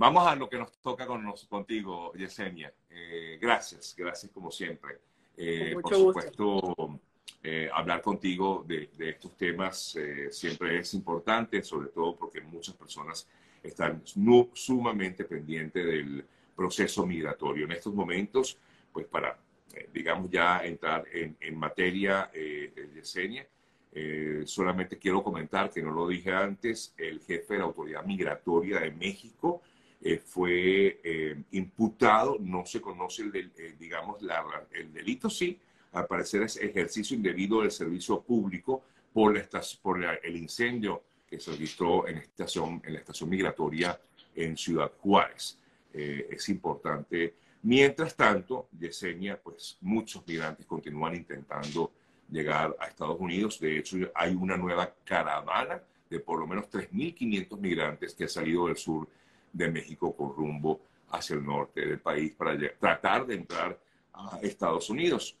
Vamos a lo que nos toca con contigo, Yesenia. Eh, gracias, gracias como siempre. Eh, por supuesto, eh, hablar contigo de, estos temas siempre es importante, sobre todo porque muchas personas están sumamente pendientes del proceso migratorio. En estos momentos, pues para, digamos, ya entrar en, en materia, Yesenia, solamente quiero comentar que no lo dije antes, el jefe de la Autoridad Migratoria de México, eh, fue eh, imputado, no se conoce el, eh, digamos, el delito, sí, al parecer es ejercicio indebido del servicio público por, por el incendio que se registró en, estación, en la estación migratoria en Ciudad Juárez. es importante. Mientras tanto, Yesenia, pues muchos migrantes continúan intentando llegar a Estados Unidos. De hecho, hay una nueva caravana de por lo menos 3.500 migrantes que ha salido del sur de México con rumbo hacia el norte del país para tratar de entrar a Estados Unidos.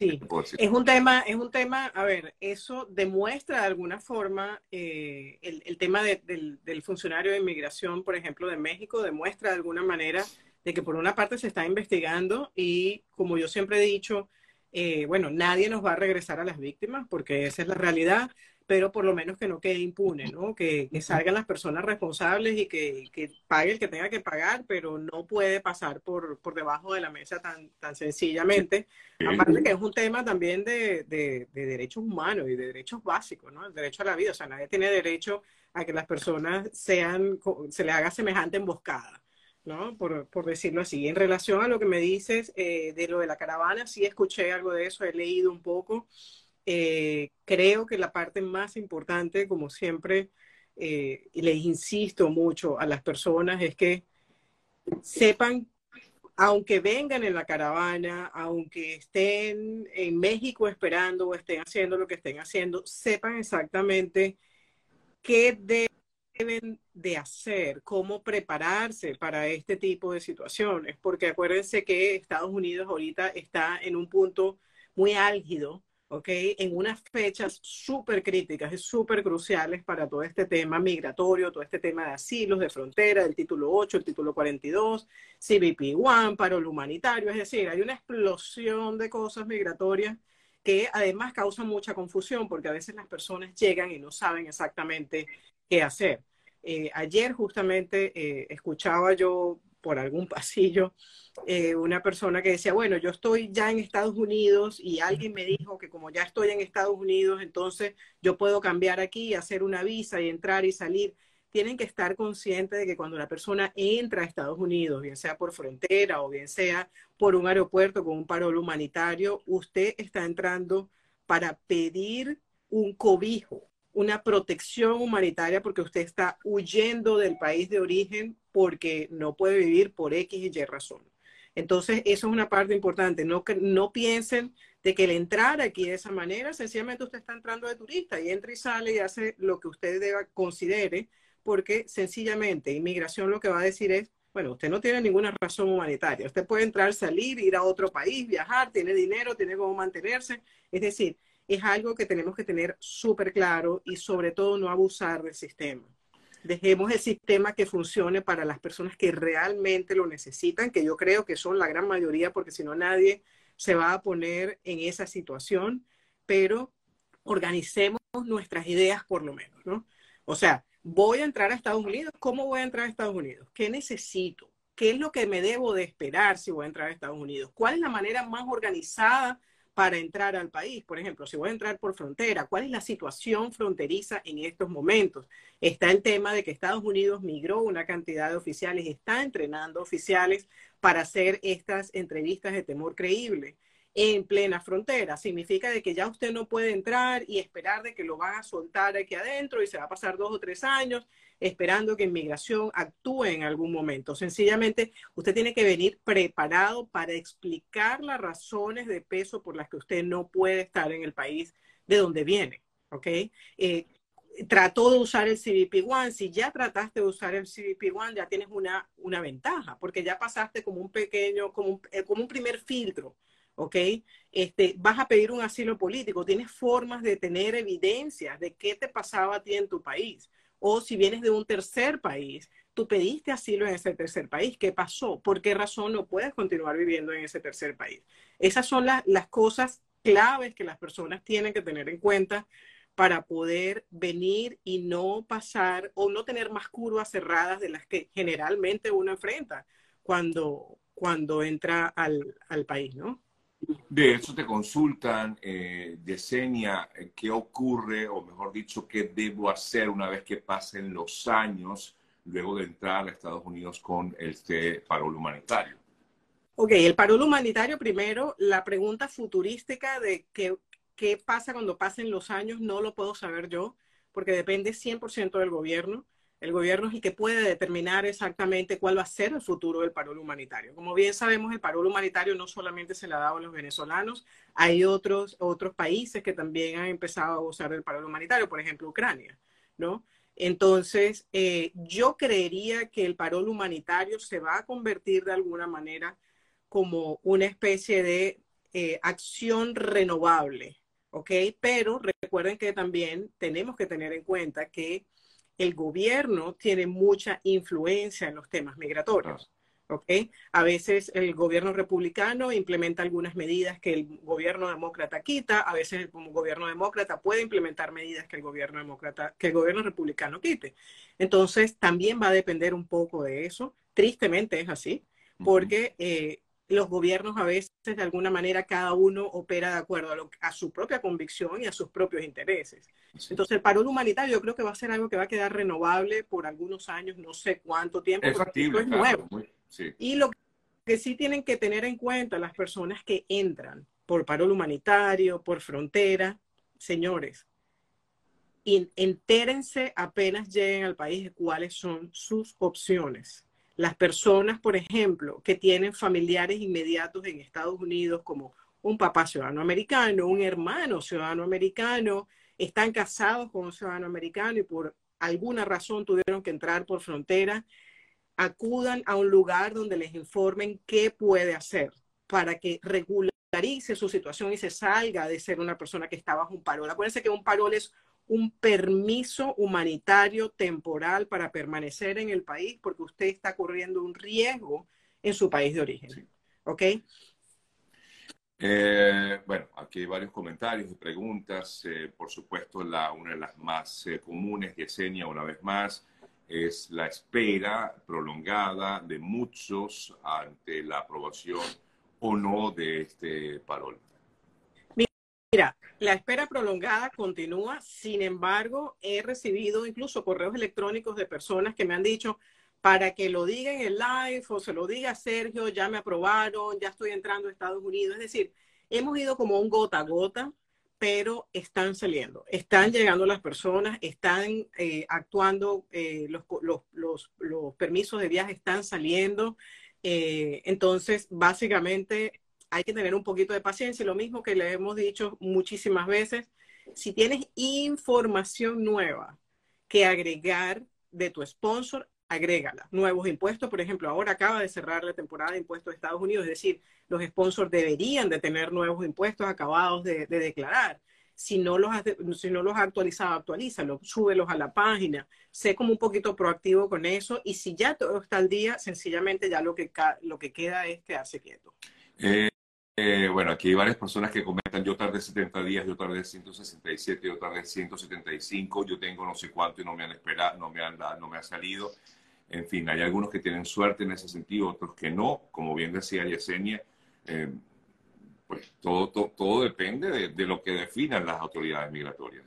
Sí, es un tema, es un tema, a ver, eso demuestra de alguna forma eh, el, tema del, funcionario de inmigración, por ejemplo, de México, demuestra de alguna manera de que por una parte se está investigando y como yo siempre he dicho, eh, bueno, nadie nos va a regresar a las víctimas porque esa es la realidad, pero por lo menos que no quede impune, ¿no? Que, salgan las personas responsables y que, que, pague el que tenga que pagar, pero no puede pasar por, por debajo de la mesa tan, tan sencillamente. Aparte que es un tema también de, de, derechos humanos y de derechos básicos, ¿no? El derecho a la vida, o sea, nadie tiene derecho a que las personas sean, se les haga semejante emboscada. ¿no? Por, por, decirlo así. En relación a lo que me dices eh, de lo de la caravana, sí escuché algo de eso, he leído un poco. Eh, creo que la parte más importante, como siempre, eh, y les insisto mucho a las personas, es que sepan, aunque vengan en la caravana, aunque estén en México esperando o estén haciendo lo que estén haciendo, sepan exactamente qué deben de hacer, cómo prepararse para este tipo de situaciones, porque acuérdense que Estados Unidos ahorita está en un punto muy álgido ¿ok? En unas fechas súper críticas y súper cruciales para todo este tema migratorio, todo este tema de asilos, de frontera, el título 8, el título 42, CBP-1, paro humanitario, es decir, hay una explosión de cosas migratorias que además causan mucha confusión porque a veces las personas llegan y no saben exactamente qué hacer. Eh, ayer justamente eh, escuchaba yo por algún pasillo eh, una persona que decía, bueno, yo estoy ya en Estados Unidos y alguien me dijo que como ya estoy en Estados Unidos, entonces yo puedo cambiar aquí, hacer una visa y entrar y salir. Tienen que estar conscientes de que cuando la persona entra a Estados Unidos, bien sea por frontera o bien sea por un aeropuerto con un parol humanitario, usted está entrando para pedir un cobijo, una protección humanitaria porque usted está huyendo del país de origen porque no puede vivir por X y Y razón. Entonces, eso es una parte importante. No, no piensen de que el entrar aquí de esa manera, sencillamente usted está entrando de turista y entra y sale y hace lo que usted deba considere, porque sencillamente inmigración lo que va a decir es, bueno, usted no tiene ninguna razón humanitaria. Usted puede entrar, salir, ir a otro país, viajar, tiene dinero, tiene cómo mantenerse. Es decir, es algo que tenemos que tener súper claro y sobre todo no abusar del sistema. Dejemos el sistema que funcione para las personas que realmente lo necesitan, que yo creo que son la gran mayoría, porque si no nadie se va a poner en esa situación, pero organicemos nuestras ideas por lo menos, ¿no? O sea, voy a entrar a Estados Unidos, ¿cómo voy a entrar a Estados Unidos? ¿Qué necesito? ¿Qué es lo que me debo de esperar si voy a entrar a Estados Unidos? ¿Cuál es la manera más organizada para entrar al país. Por ejemplo, si voy a entrar por frontera, ¿cuál es la situación fronteriza en estos momentos? Está el tema de que Estados Unidos migró una cantidad de oficiales, está entrenando oficiales para hacer estas entrevistas de temor creíble en plena frontera. Significa de que ya usted no puede entrar y esperar de que lo van a soltar aquí adentro y se va a pasar dos o tres años esperando que inmigración actúe en algún momento. Sencillamente, usted tiene que venir preparado para explicar las razones de peso por las que usted no puede estar en el país de donde viene. ¿Ok? Eh, trató de usar el CBP One, si ya trataste de usar el CBP One, ya tienes una, una ventaja, porque ya pasaste como un pequeño, como un, eh, como un primer filtro, ¿ok? Este, vas a pedir un asilo político, tienes formas de tener evidencias de qué te pasaba a ti en tu país o si vienes de un tercer país, tú pediste asilo en ese tercer país. ¿Qué pasó? ¿Por qué razón no puedes continuar viviendo en ese tercer país? Esas son las cosas claves que las personas tienen que tener en cuenta para poder venir y no pasar o no tener más curvas cerradas de las que generalmente uno enfrenta cuando, cuando entra al, al país, ¿no? De eso te consultan, eh, Yesenia, eh, qué ocurre, o mejor dicho, qué debo hacer una vez que pasen los años luego de entrar a Estados Unidos con este parol humanitario. Ok, el parol humanitario primero, la pregunta futurística de qué, qué pasa cuando pasen los años no lo puedo saber yo, porque depende 100% del gobierno. El gobierno es el que puede determinar exactamente cuál va a ser el futuro del parol humanitario. Como bien sabemos, el parol humanitario no solamente se le ha dado a los venezolanos, hay otros, otros países que también han empezado a usar el parol humanitario, por ejemplo, Ucrania, ¿no? Entonces, eh, yo creería que el parol humanitario se va a convertir de alguna manera como una especie de eh, acción renovable, ¿ok? Pero recuerden que también tenemos que tener en cuenta que el gobierno tiene mucha influencia en los temas migratorios. ¿ok? A veces el gobierno republicano implementa algunas medidas que el gobierno demócrata quita, a veces el gobierno demócrata puede implementar medidas que el gobierno demócrata, que el gobierno republicano quite. Entonces, también va a depender un poco de eso. Tristemente es así, porque eh, los gobiernos a veces, de alguna manera, cada uno opera de acuerdo a, su propia convicción y a sus propios intereses. Entonces, el parón humanitario yo creo que va a ser algo que va a quedar renovable por algunos años, no sé cuánto tiempo. Es factible, es nuevo. Y lo que sí tienen que tener en cuenta las personas que entran por parón humanitario, por frontera, señores, entérense apenas lleguen al país de cuáles son sus opciones las personas, por ejemplo, que tienen familiares inmediatos en Estados Unidos, como un papá ciudadano americano, un hermano ciudadano americano, están casados con un ciudadano americano y por alguna razón tuvieron que entrar por frontera, acudan a un lugar donde les informen qué puede hacer para que regularice su situación y se salga de ser una persona que está bajo un parol. Acuérdense que un parol es un permiso humanitario temporal para permanecer en el país porque usted está corriendo un riesgo en su país de origen. ¿Ok? Eh, bueno, aquí hay varios comentarios y preguntas. Eh, por supuesto, la, una de las más eh, comunes, Yesenia, una vez más, es la espera prolongada de muchos ante la aprobación o no de este parol. Mira, la espera prolongada continúa, sin embargo, he recibido incluso correos electrónicos de personas que me han dicho, para que lo diga en el live o se lo diga Sergio, ya me aprobaron, ya estoy entrando a Estados Unidos. Es decir, hemos ido como un gota a gota, pero están saliendo, están llegando las personas, están eh, actuando, eh, los, los, permisos de viaje están saliendo. Eh, entonces, básicamente, hay que tener un poquito de paciencia. Lo mismo que le hemos dicho muchísimas veces, si tienes información nueva que agregar de tu sponsor, agrégala. Nuevos impuestos, por ejemplo, ahora acaba de cerrar la temporada de impuestos de Estados Unidos, es decir, los sponsors deberían de tener nuevos impuestos acabados de, declarar. Si no, los has, si no los actualizado, actualízalos, súbelos a la página, sé como un poquito proactivo con eso y si ya todo está al día, sencillamente ya lo que, lo que queda es quedarse quieto. Eh, eh, bueno, aquí hay varias personas que comentan, yo tardé 70 días, yo tardé 167, yo tardé 175, yo tengo no sé cuánto y no me han esperado, no me han, no me ha salido. En fin, hay algunos que tienen suerte en ese sentido, otros que no. Como bien decía Yesenia, eh, pues todo, todo, depende de, lo que definan las autoridades migratorias.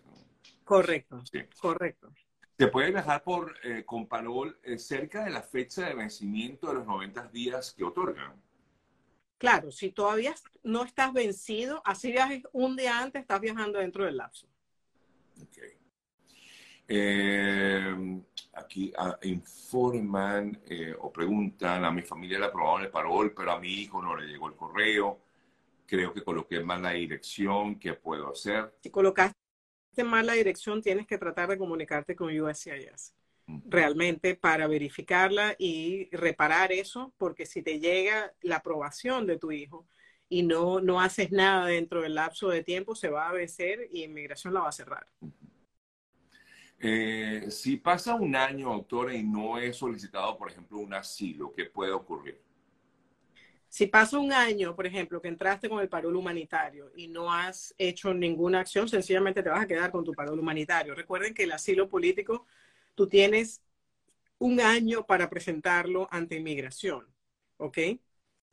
Correcto, sí. correcto. Se puede viajar por, eh, con parol cerca de la fecha de vencimiento de los 90 días que otorgan. Claro, si todavía no estás vencido, así viajes un día antes, estás viajando dentro del lapso. Okay. Eh, aquí ah, informan eh, o preguntan, a mi familia le aprobaron el parol, pero a mi hijo no le llegó el correo. Creo que coloqué mal la dirección, ¿qué puedo hacer? Si colocaste mal la dirección, tienes que tratar de comunicarte con USCIS realmente para verificarla y reparar eso, porque si te llega la aprobación de tu hijo y no, no haces nada dentro del lapso de tiempo, se va a vencer y inmigración la va a cerrar. Eh, si pasa un año, autora, y no he solicitado, por ejemplo, un asilo, ¿qué puede ocurrir? Si pasa un año, por ejemplo, que entraste con el parol humanitario y no has hecho ninguna acción, sencillamente te vas a quedar con tu parol humanitario. Recuerden que el asilo político, tú tienes un año para presentarlo ante inmigración, ¿ok?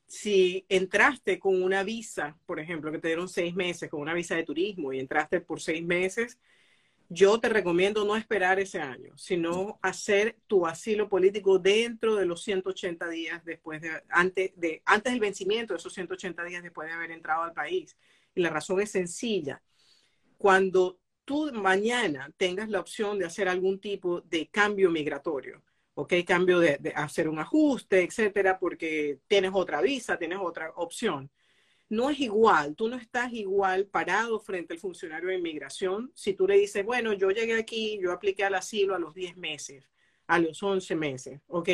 Si entraste con una visa, por ejemplo, que te dieron seis meses, con una visa de turismo y entraste por seis meses, yo te recomiendo no esperar ese año, sino hacer tu asilo político dentro de los 180 días después de, antes, de, antes del vencimiento de esos 180 días después de haber entrado al país. Y la razón es sencilla. Cuando tú mañana tengas la opción de hacer algún tipo de cambio migratorio, ¿ok? Cambio de, hacer un ajuste, etcétera, porque tienes otra visa, tienes otra opción no es igual, tú no estás igual parado frente al funcionario de inmigración si tú le dices, bueno, yo llegué aquí, yo apliqué al asilo a los 10 meses, a los 11 meses, ¿ok?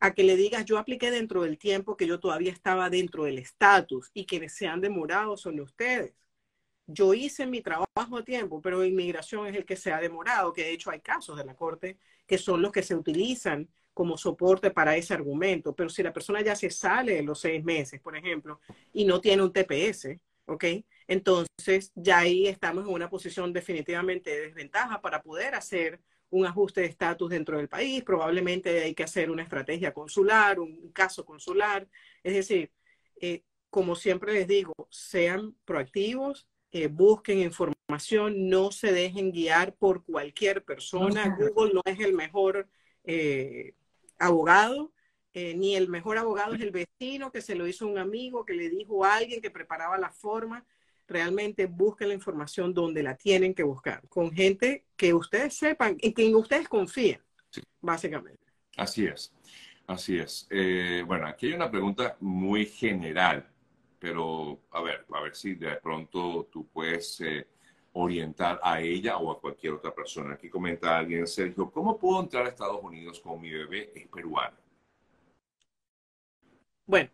A que le digas, yo apliqué dentro del tiempo que yo todavía estaba dentro del estatus y quienes se han demorado son ustedes. Yo hice mi trabajo a tiempo, pero inmigración es el que se ha demorado, que de hecho hay casos de la Corte que son los que se utilizan como soporte para ese argumento. Pero si la persona ya se sale de los seis meses, por ejemplo, y no tiene un TPS, ¿ok? Entonces ya ahí estamos en una posición definitivamente de desventaja para poder hacer un ajuste de estatus dentro del país. Probablemente hay que hacer una estrategia consular, un caso consular. Es decir, eh, como siempre les digo, sean proactivos, eh, busquen información, no se dejen guiar por cualquier persona. Google no es el mejor eh, abogado, eh, ni el mejor abogado es el vecino que se lo hizo un amigo, que le dijo a alguien que preparaba la forma. Realmente busquen la información donde la tienen que buscar, con gente que ustedes sepan y que ustedes confíen, básicamente. Así es, así es. Bueno, aquí hay una pregunta muy general, pero a ver, a ver si de pronto tú puedes eh, orientar a ella o a cualquier otra persona. Aquí comenta alguien, Sergio, ¿cómo puedo entrar a Estados Unidos con mi bebé es peruano? Bueno,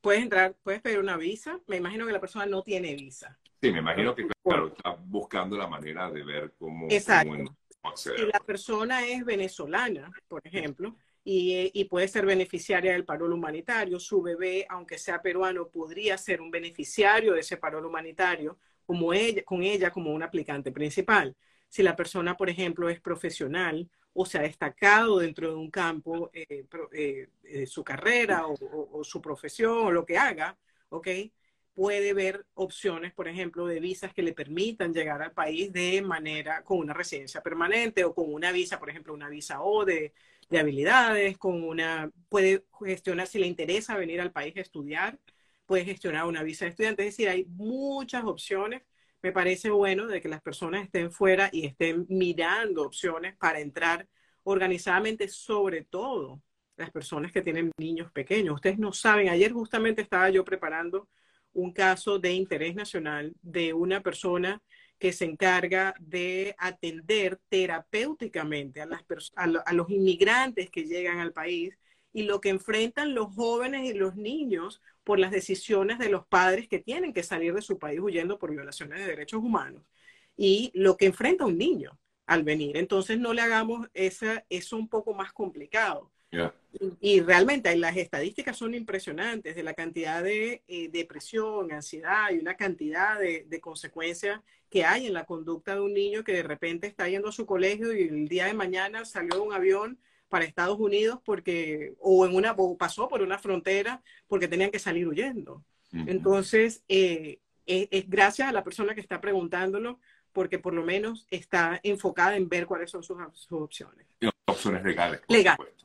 puedes entrar, puedes pedir una visa. Me imagino que la persona no tiene visa. Sí, me imagino que claro, está buscando la manera de ver cómo, Exacto. si la persona es venezolana, por ejemplo, y, puede ser beneficiaria del parol humanitario, su bebé, aunque sea peruano, podría ser un beneficiario de ese parol humanitario como ella, con ella como un aplicante principal. Si la persona, por ejemplo, es profesional o se ha destacado dentro de un campo, eh, eh, su carrera o, su profesión o lo que haga, ¿ok? Puede ver opciones, por ejemplo, de visas que le permitan llegar al país de manera con una residencia permanente o con una visa, por ejemplo, una visa O de, de habilidades, con una, puede gestionar si le interesa venir al país a estudiar, puede gestionar una visa de estudiante. Es decir, hay muchas opciones. Me parece bueno de que las personas estén fuera y estén mirando opciones para entrar organizadamente, sobre todo las personas que tienen niños pequeños. Ustedes no saben, ayer justamente estaba yo preparando un caso de interés nacional de una persona que se encarga de atender terapéuticamente a, los inmigrantes que llegan al país y lo que enfrentan los jóvenes y los niños por las decisiones de los padres que tienen que salir de su país huyendo por violaciones de derechos humanos y lo que enfrenta un niño al venir. Entonces no le hagamos esa, eso un poco más complicado. Y, realmente las estadísticas son impresionantes de la cantidad de eh, depresión, ansiedad y una cantidad de, de consecuencias que hay en la conducta de un niño que de repente está yendo a su colegio y el día de mañana salió de un avión para Estados Unidos porque, o en una, pasó por una frontera porque tenían que salir huyendo. Entonces, eh, es, gracias a la persona que está preguntándolo, porque por lo menos está enfocada en ver cuáles son sus, opciones. opciones legales. Legales,